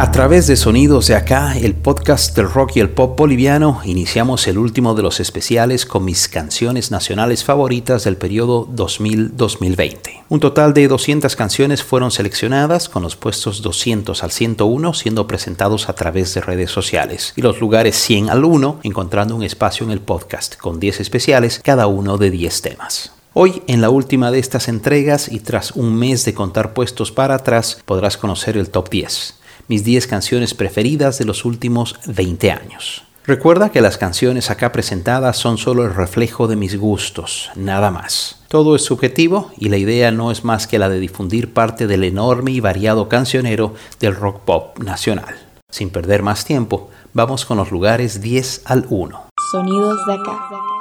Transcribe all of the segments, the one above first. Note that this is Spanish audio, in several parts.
A través de Sonidos de Acá, el podcast del rock y el pop boliviano, iniciamos el último de los especiales con mis canciones nacionales favoritas del periodo 2000-2020. Un total de 200 canciones fueron seleccionadas, con los puestos 200 al 101 siendo presentados a través de redes sociales, y los lugares 100 al 1 encontrando un espacio en el podcast, con 10 especiales, cada uno de 10 temas. Hoy, en la última de estas entregas y tras un mes de contar puestos para atrás, podrás conocer el top 10 mis 10 canciones preferidas de los últimos 20 años. Recuerda que las canciones acá presentadas son solo el reflejo de mis gustos, nada más. Todo es subjetivo y la idea no es más que la de difundir parte del enorme y variado cancionero del rock pop nacional. Sin perder más tiempo, vamos con los lugares 10 al 1. Sonidos de acá.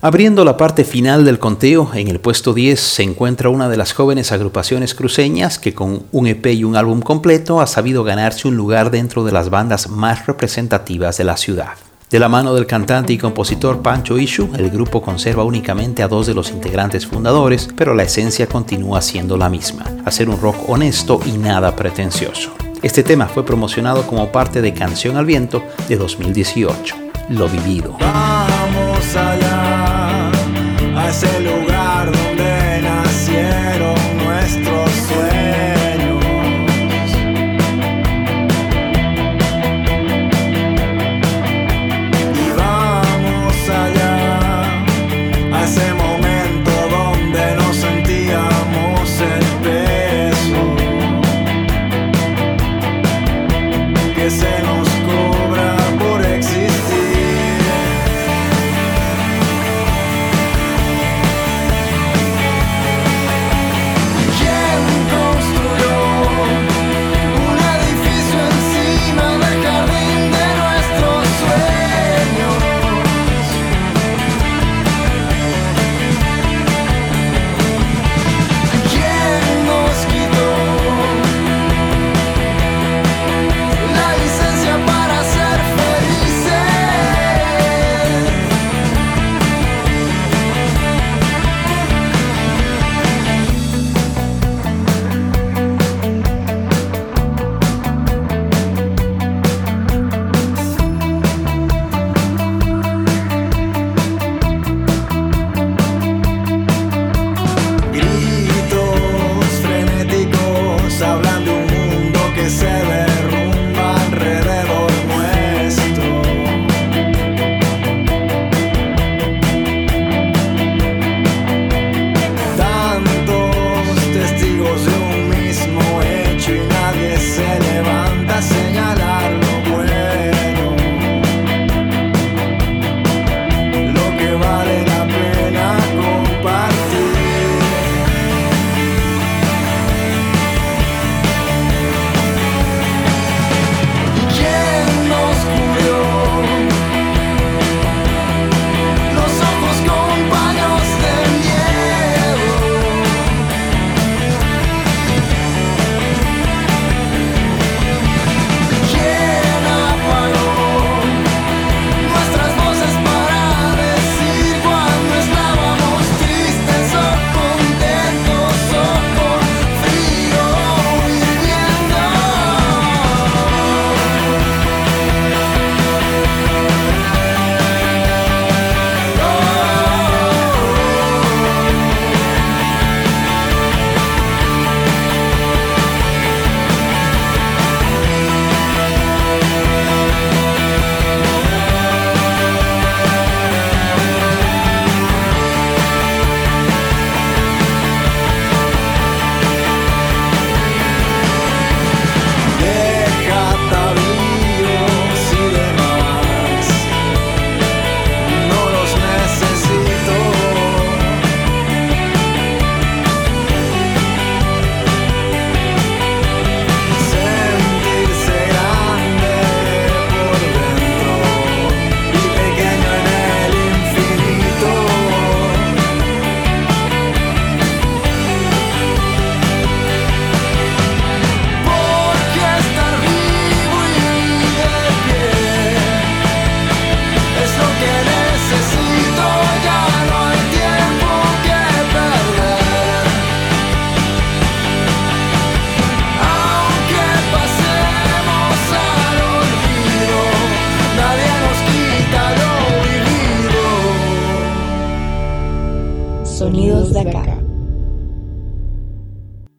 Abriendo la parte final del conteo, en el puesto 10 se encuentra una de las jóvenes agrupaciones cruceñas que con un EP y un álbum completo ha sabido ganarse un lugar dentro de las bandas más representativas de la ciudad. De la mano del cantante y compositor Pancho Ishu, el grupo conserva únicamente a dos de los integrantes fundadores, pero la esencia continúa siendo la misma, hacer un rock honesto y nada pretencioso. Este tema fue promocionado como parte de Canción al Viento de 2018, Lo Vivido. Vamos allá, ese lugar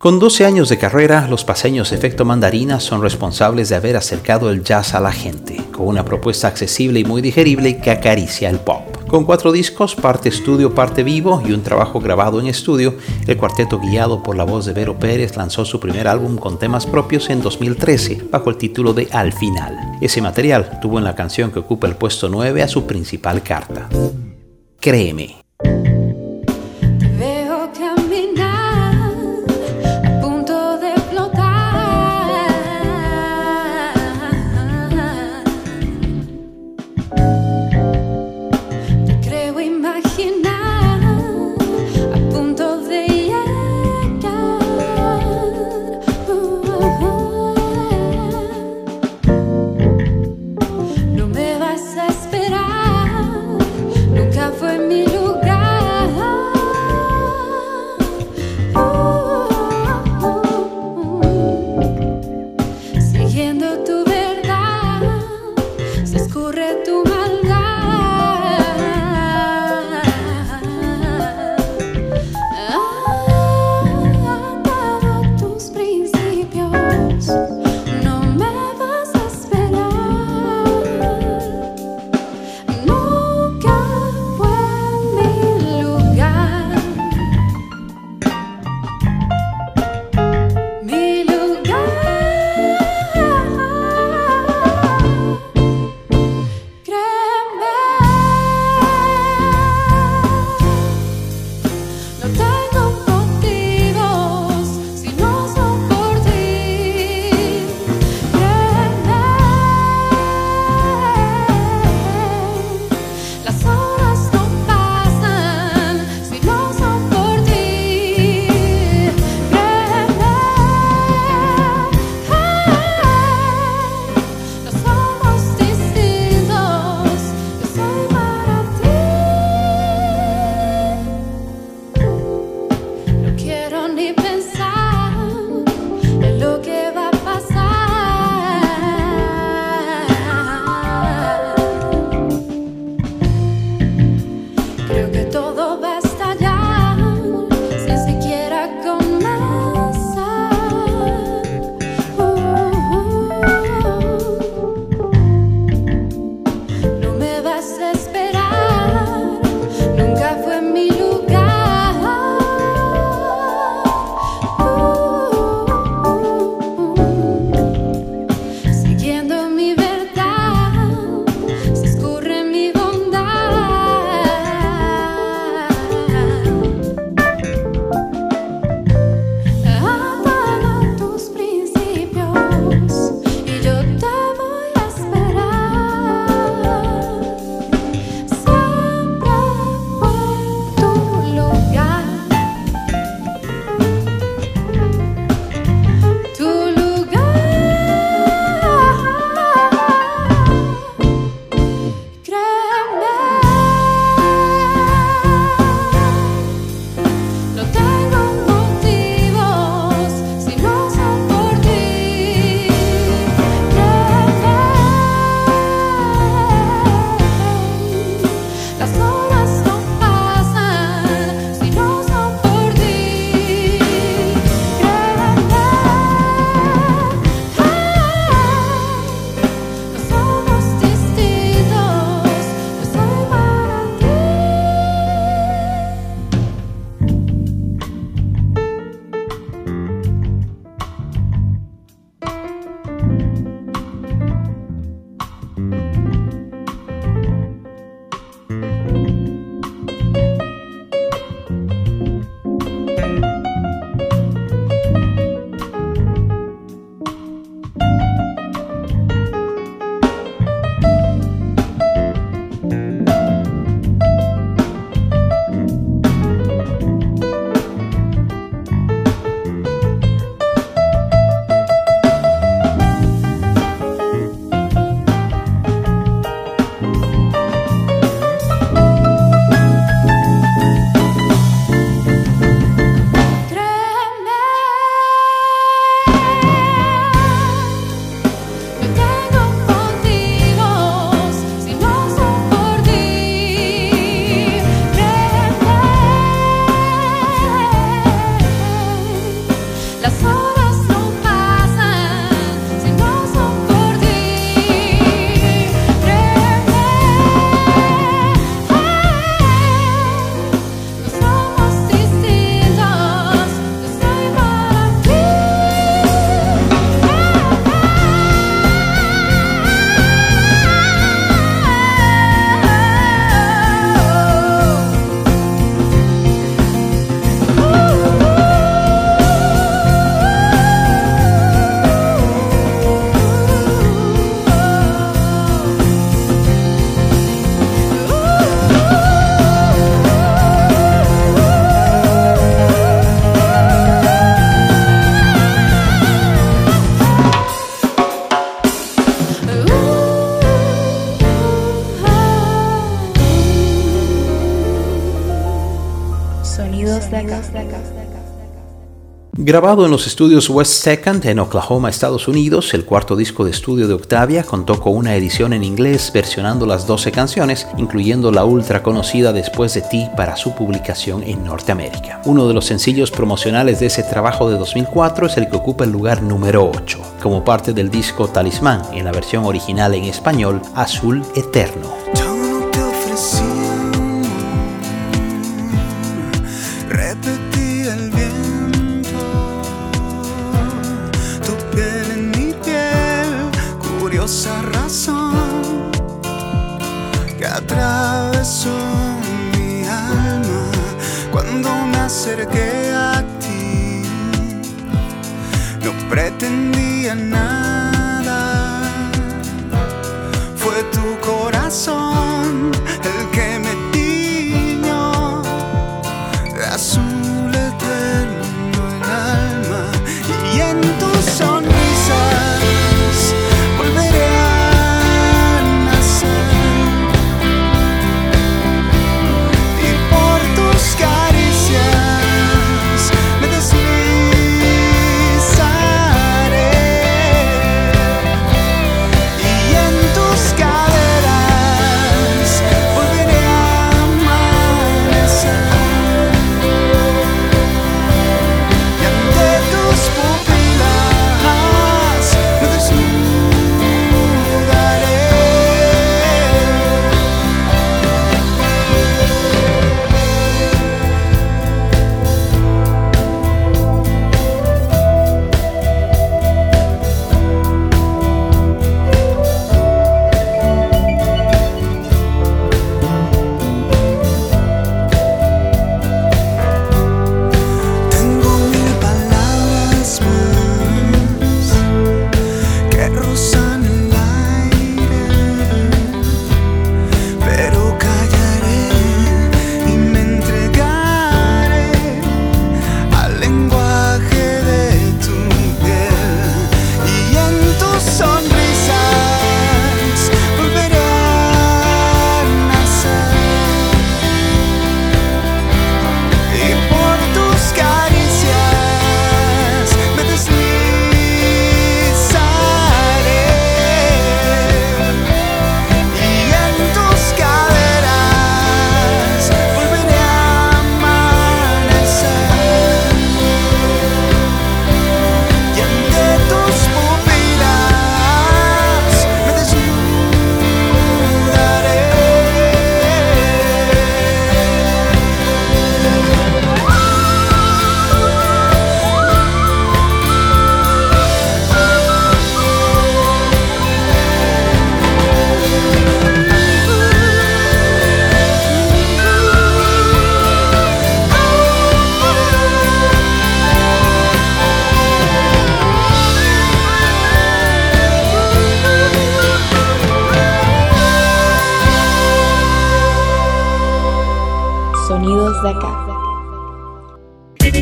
Con 12 años de carrera, los paseños Efecto Mandarina son responsables de haber acercado el jazz a la gente, con una propuesta accesible y muy digerible que acaricia el pop. Con cuatro discos, parte estudio, parte vivo y un trabajo grabado en estudio, el cuarteto guiado por la voz de Vero Pérez lanzó su primer álbum con temas propios en 2013, bajo el título de Al Final. Ese material tuvo en la canción que ocupa el puesto 9 a su principal carta. Créeme, Sonidos de acá. Grabado en los estudios West Second en Oklahoma, Estados Unidos, el cuarto disco de estudio de Octavia contó con una edición en inglés versionando las 12 canciones, incluyendo la ultra conocida Después de ti para su publicación en Norteamérica. Uno de los sencillos promocionales de ese trabajo de 2004 es el que ocupa el lugar número 8, como parte del disco Talismán, en la versión original en español, Azul Eterno. Pretendía nada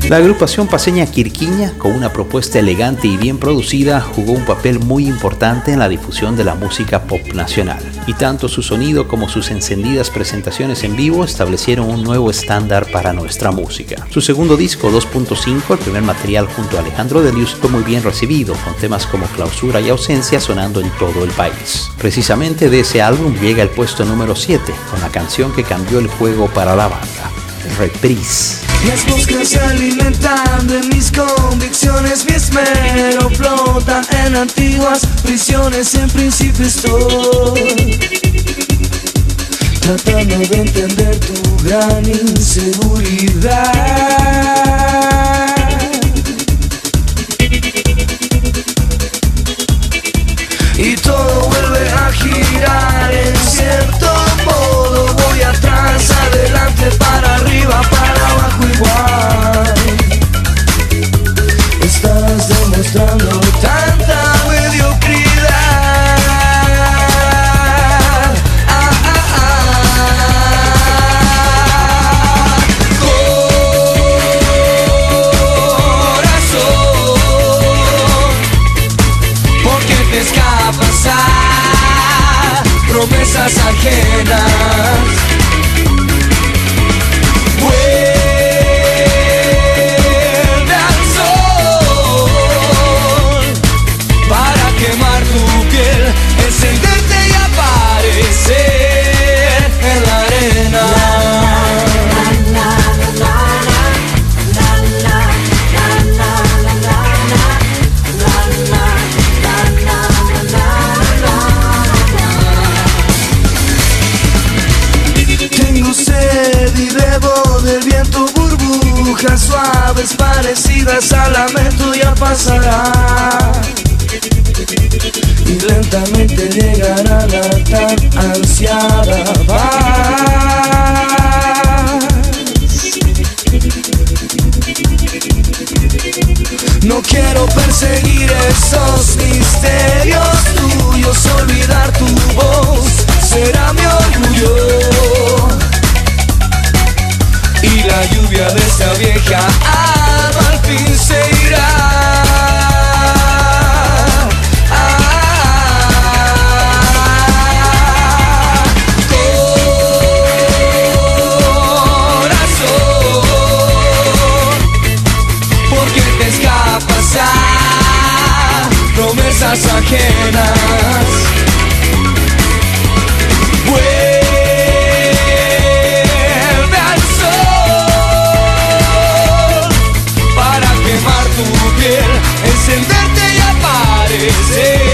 La agrupación paseña Quirquiña, con una propuesta elegante y bien producida, jugó un papel muy importante en la difusión de la música pop nacional. Y tanto su sonido como sus encendidas presentaciones en vivo establecieron un nuevo estándar para nuestra música. Su segundo disco, 2.5, el primer material junto a Alejandro Delius, fue muy bien recibido, con temas como Clausura y Ausencia sonando en todo el país. Precisamente de ese álbum llega el puesto número 7, con la canción que cambió el juego para la banda, Reprise. Las moscas se alimentan de mis convicciones, mi esmero flota en antiguas prisiones, en principio estoy tratando de entender tu gran inseguridad. No quiero perseguir esos misterios tuyos, olvidar tu voz será mi orgullo. Y la lluvia de esa vieja promesas ajenas? Vuelve al sol para quemar tu piel, encenderte y aparecer.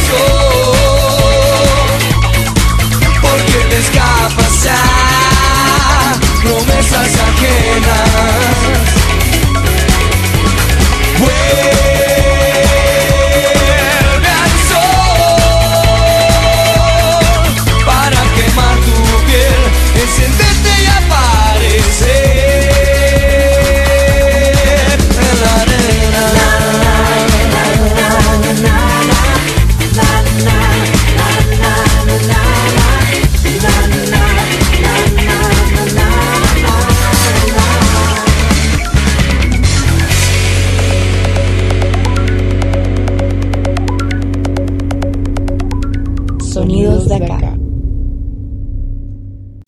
Corazón, ¿por qué te escapas promesas ajenas?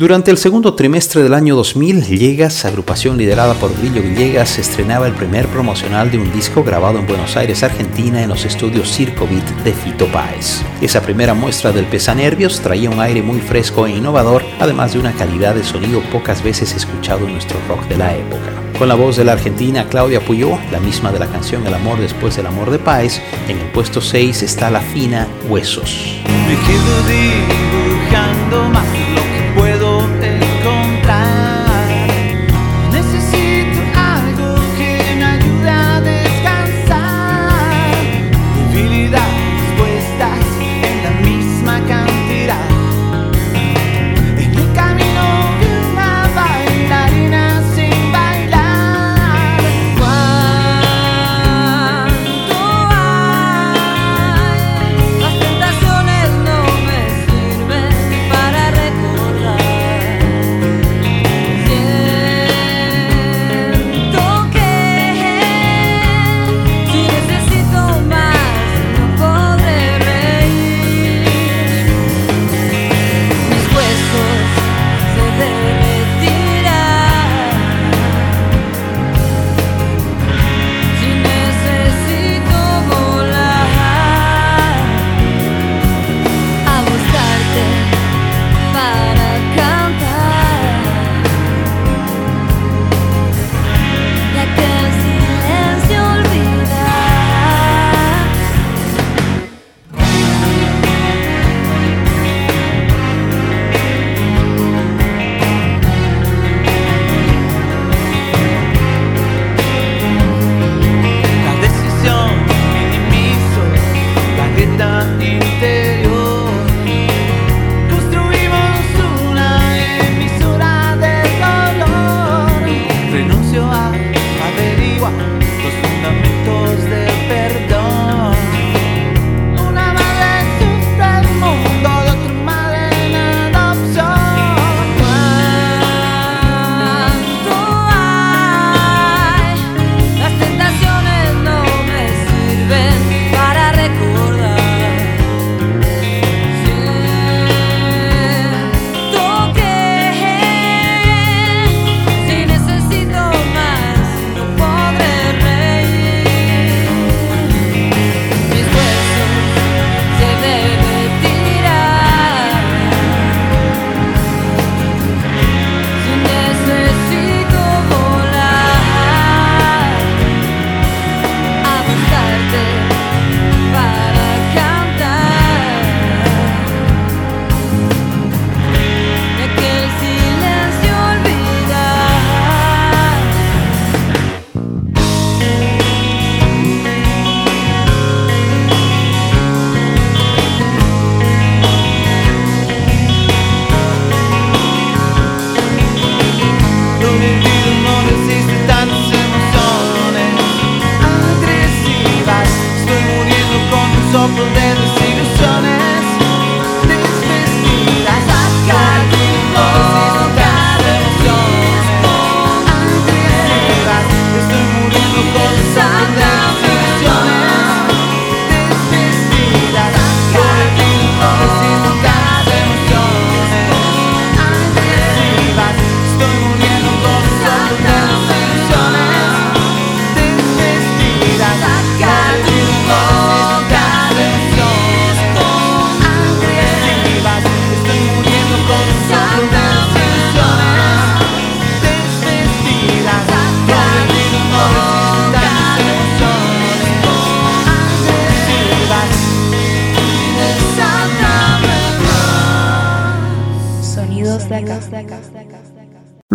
Durante el segundo trimestre del año 2000, Villegas, agrupación liderada por Grillo Villegas, estrenaba el primer promocional de un disco grabado en Buenos Aires, Argentina, en los estudios Circo Beat de Fito Páez. Esa primera muestra del Pesanervios traía un aire muy fresco e innovador, además de una calidad de sonido pocas veces escuchado en nuestro rock de la época. Con la voz de la argentina Claudia Puyó, la misma de la canción El amor después del amor de Páez, en el puesto 6 está la fina Huesos.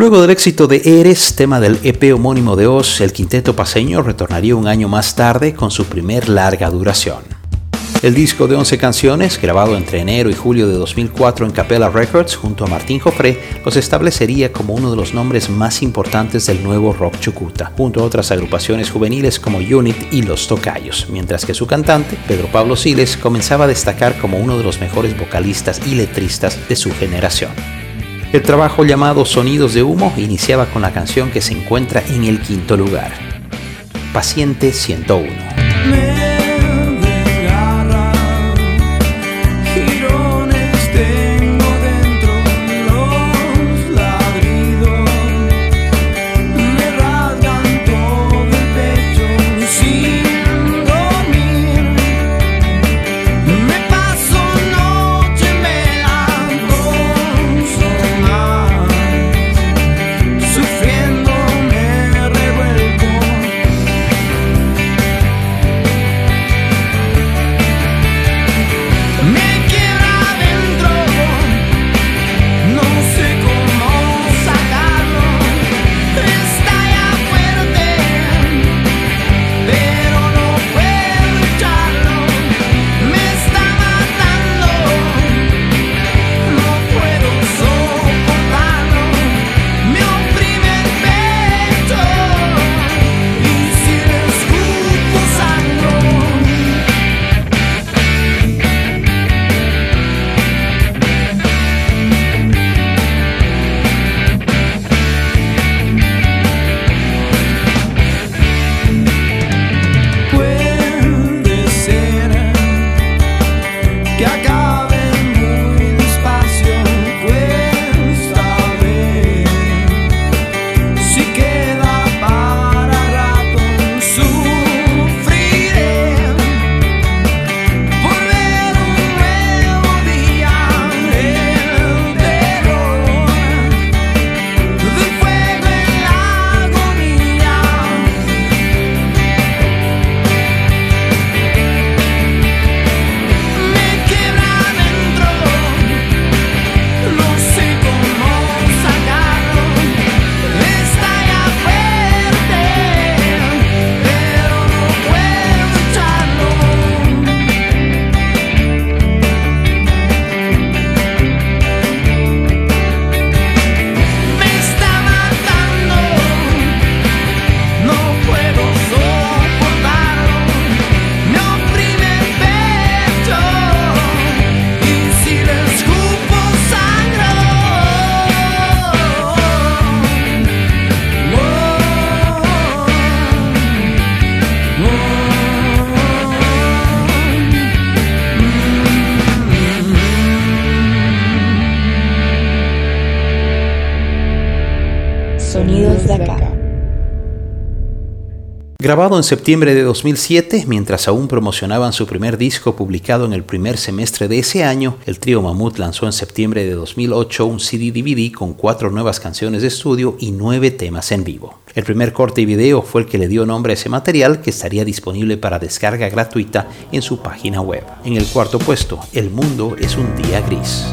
Luego del éxito de Eres, tema del EP homónimo de Oz, el quinteto paseño retornaría un año más tarde con su primer larga duración. El disco de 11 canciones, grabado entre enero y julio de 2004 en Capella Records junto a Martín Jofré, los establecería como uno de los nombres más importantes del nuevo rock chucuta, junto a otras agrupaciones juveniles como Unit y Los Tocayos, mientras que su cantante, Pedro Pablo Siles, comenzaba a destacar como uno de los mejores vocalistas y letristas de su generación. El trabajo llamado Sonidos de Humo iniciaba con la canción que se encuentra en el quinto lugar, Paciente 101. Grabado en septiembre de 2007, mientras aún promocionaban su primer disco publicado en el primer semestre de ese año, el trío Mamut lanzó en septiembre de 2008 un CD-DVD con cuatro nuevas canciones de estudio y nueve temas en vivo. El primer corte y video fue el que le dio nombre a ese material que estaría disponible para descarga gratuita en su página web. En el cuarto puesto, El mundo es un día gris.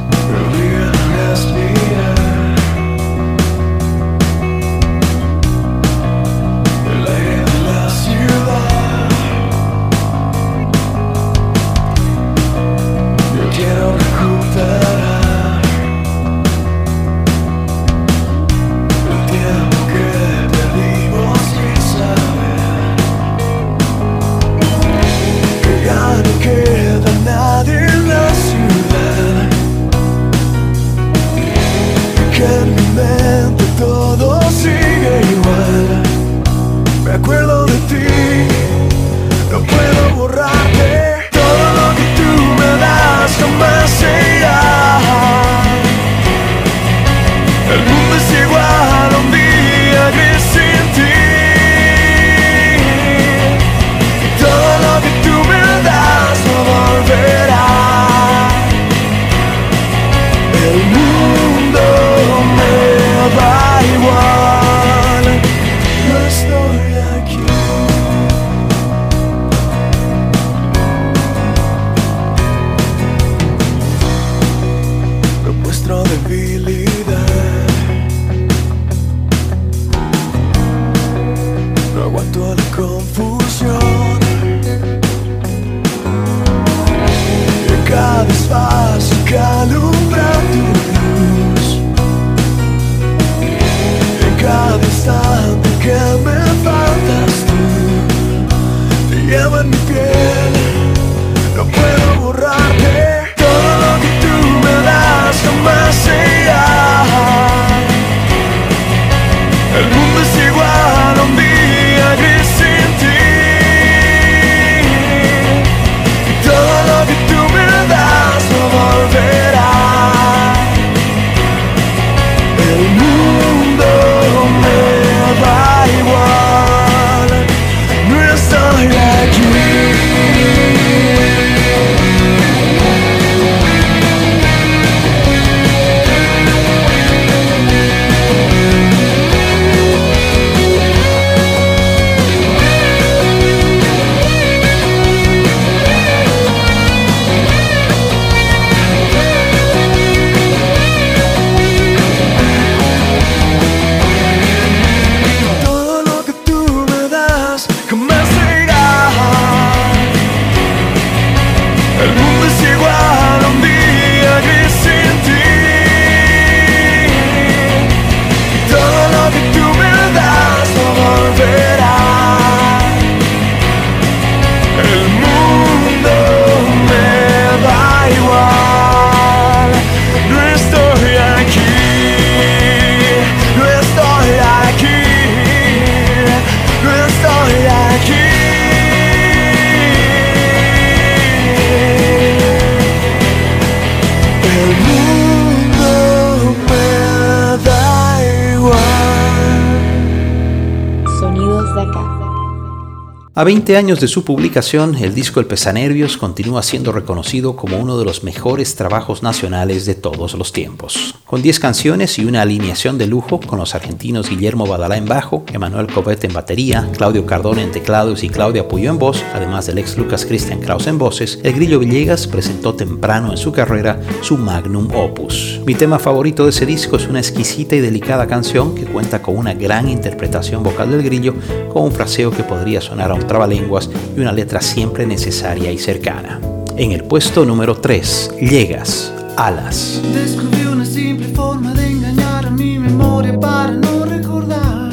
A 20 años de su publicación, el disco El Pesanervios continúa siendo reconocido como uno de los mejores trabajos nacionales de todos los tiempos. Con 10 canciones y una alineación de lujo con los argentinos Guillermo Badalá en bajo, Emanuel Cobet en batería, Claudio Cardone en teclados y Claudia Puyo en voz, además del ex Lucas Christian Kraus en voces, el Grillo Villegas presentó temprano en su carrera su magnum opus. Mi tema favorito de ese disco es una exquisita y delicada canción que cuenta con una gran interpretación vocal del Grillo, con un fraseo que podría sonar a un trabalenguas y una letra siempre necesaria y cercana. En el puesto número 3, Llegas, Alas. Descubrí una simple forma de engañar a mi memoria para no recordar.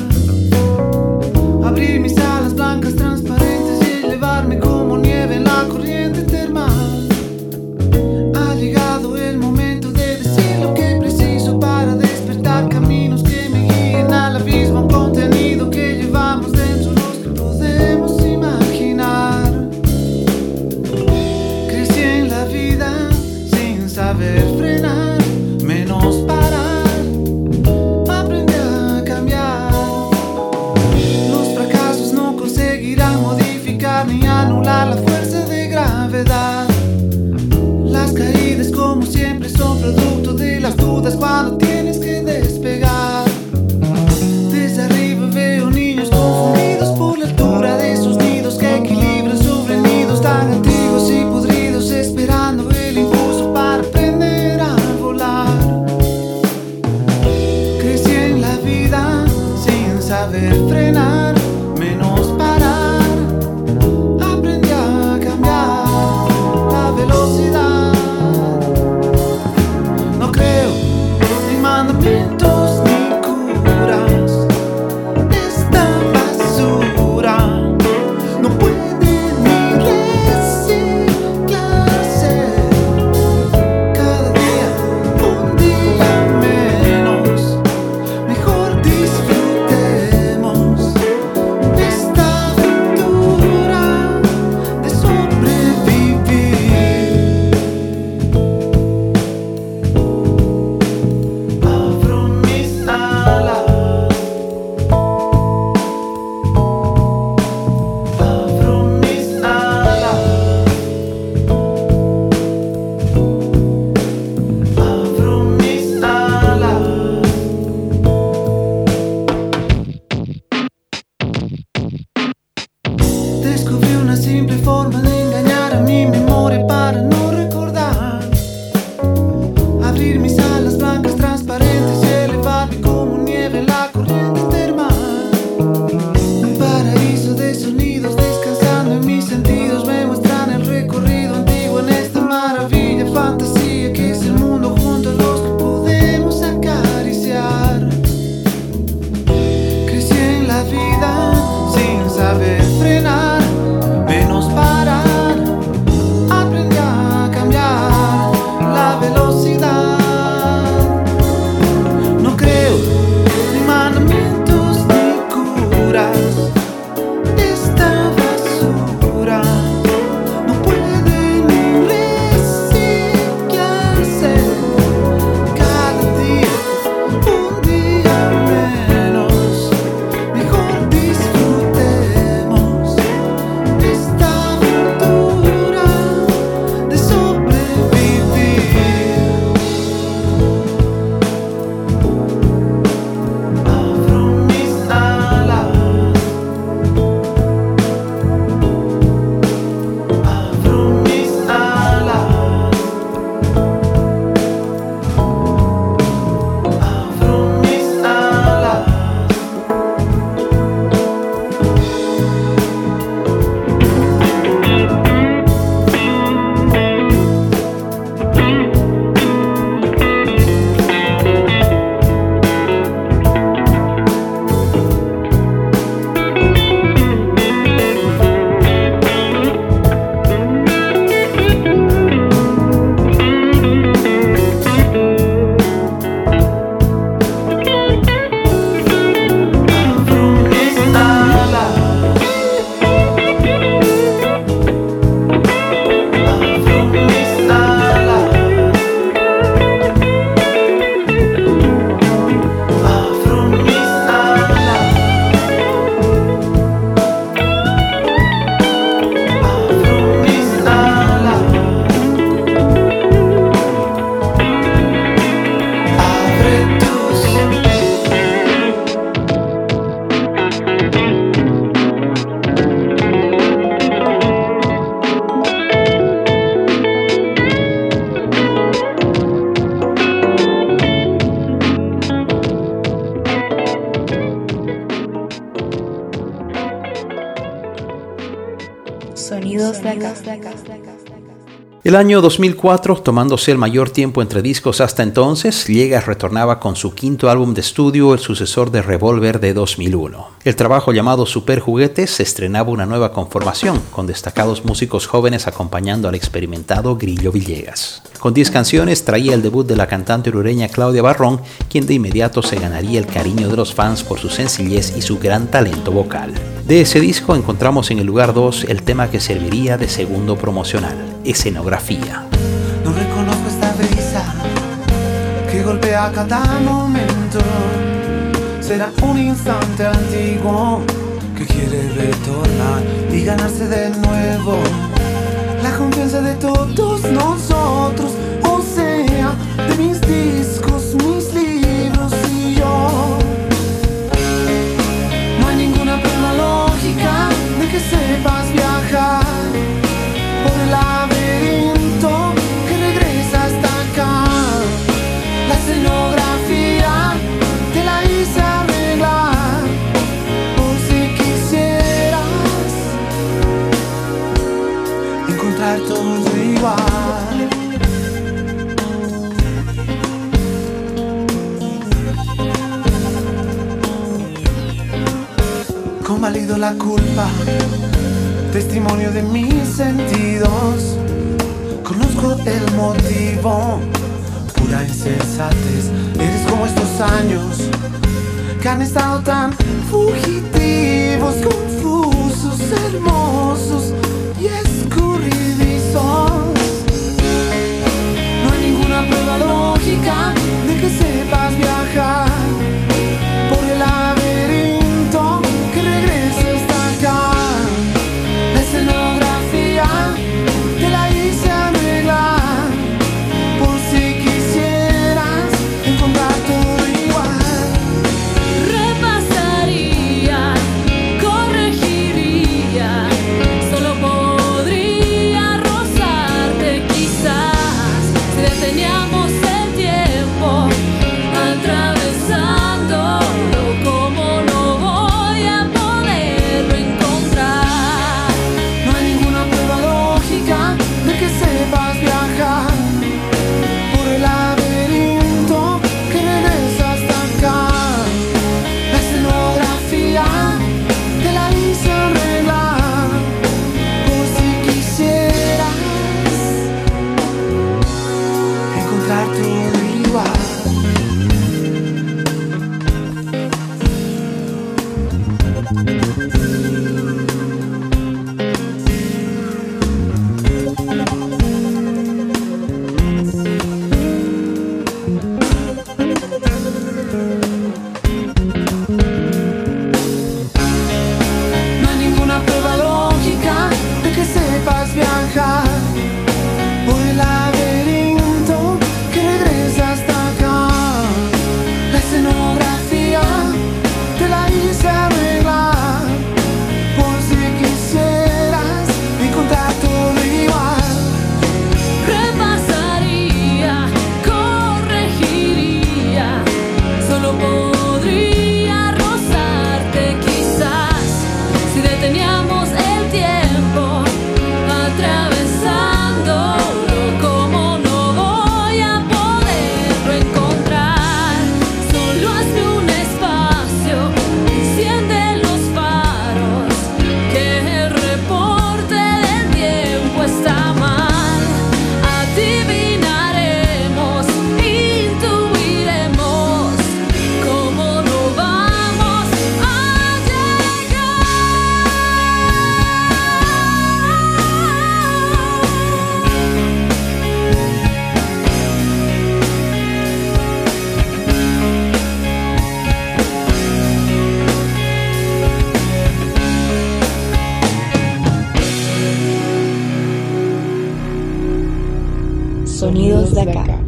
Abrir mis la fuerza de gravedad. Las caídas, como siempre, son producto de las dudas cuando tienes El año 2004, tomándose el mayor tiempo entre discos hasta entonces, Llegas retornaba con su quinto álbum de estudio, el sucesor de Revolver de 2001. El trabajo llamado Super Juguetes estrenaba una nueva conformación, con destacados músicos jóvenes acompañando al experimentado Grillo Villegas. Con 10 canciones traía el debut de la cantante urureña Claudia Barrón, quien de inmediato se ganaría el cariño de los fans por su sencillez y su gran talento vocal. De ese disco encontramos en el lugar 2 el tema que serviría de segundo promocional, Escenografía. No reconozco esta brisa que golpea cada momento. Será un instante antiguo que quiere retornar y ganarse de nuevo la confianza de todos nosotros. O sea, de mis discos, Convalido la culpa testimonio de mis sentidos. Conozco el motivo, pura insensatez. Eres como estos años que han estado tan fugitivos, confusos, hermosos y escurridizos. No hay ninguna prueba lógica de que sepas viajar 嗯。De acá.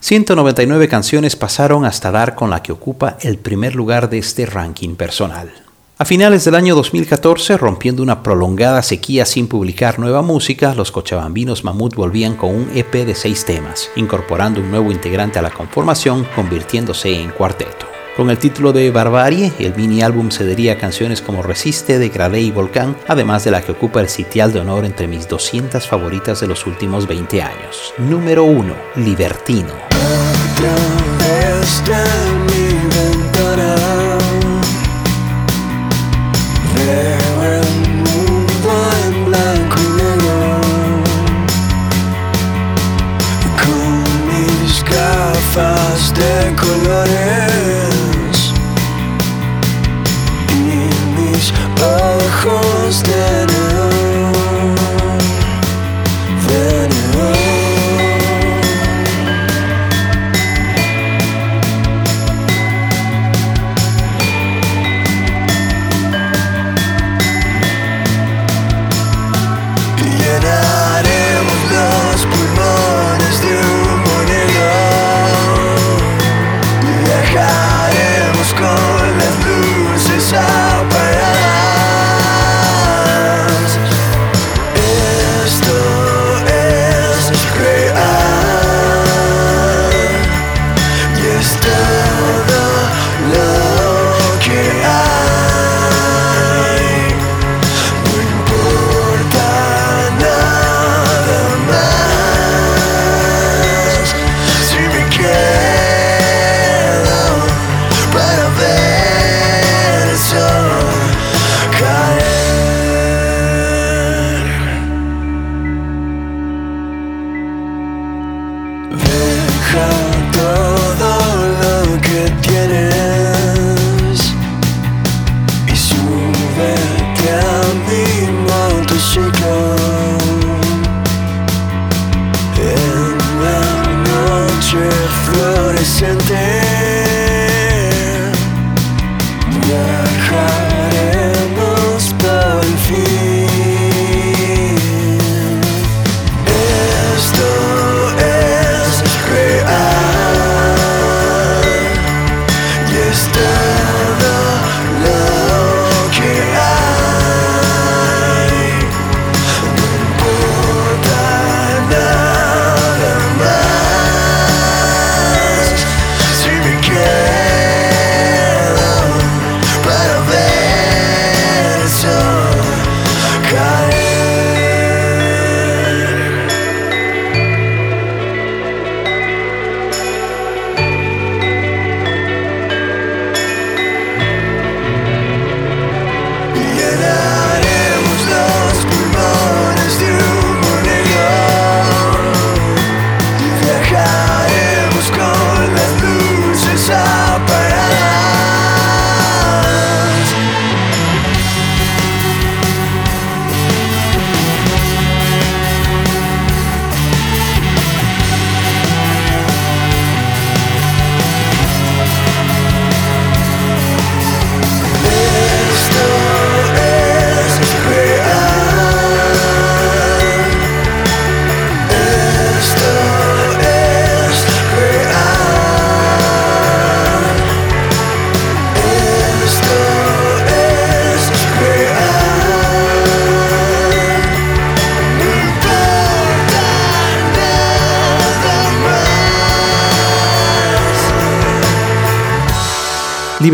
199 canciones pasaron hasta dar con la que ocupa el primer lugar de este ranking personal. A finales del año 2014, rompiendo una prolongada sequía sin publicar nueva música, los cochabambinos Mamut volvían con un EP de seis temas, incorporando un nuevo integrante a la conformación, convirtiéndose en cuarteto. Con el título de Barbarie, el mini álbum cedería canciones como Resiste, Degradé y Volcán, además de la que ocupa el sitial de honor entre mis 200 favoritas de los últimos 20 años. Número 1, Libertino. understand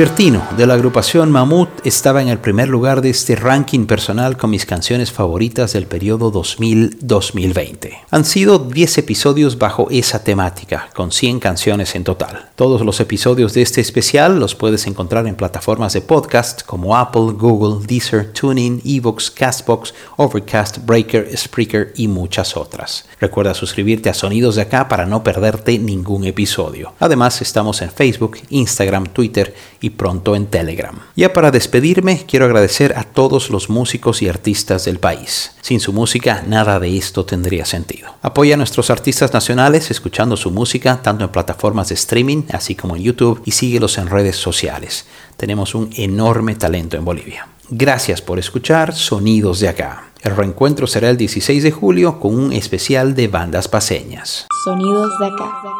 Libertino, de la agrupación Mamut, estaba en el primer lugar de este ranking personal con mis canciones favoritas del periodo 2000-2020. Han sido 10 episodios bajo esa temática, con 100 canciones en total. Todos los episodios de este especial los puedes encontrar en plataformas de podcast como Apple, Google, Deezer, TuneIn, Evox, Castbox, Overcast, Breaker, Spreaker y muchas otras. Recuerda suscribirte a Sonidos de Acá para no perderte ningún episodio. Además, estamos en Facebook, Instagram, Twitter pronto en Telegram. Ya para despedirme, quiero agradecer a todos los músicos y artistas del país. Sin su música, nada de esto tendría sentido. Apoya a nuestros artistas nacionales escuchando su música tanto en plataformas de streaming, así como en YouTube, y síguelos en redes sociales. Tenemos un enorme talento en Bolivia. Gracias por escuchar Sonidos de Acá. El reencuentro será el 16 de julio con un especial de bandas paseñas. Sonidos de acá.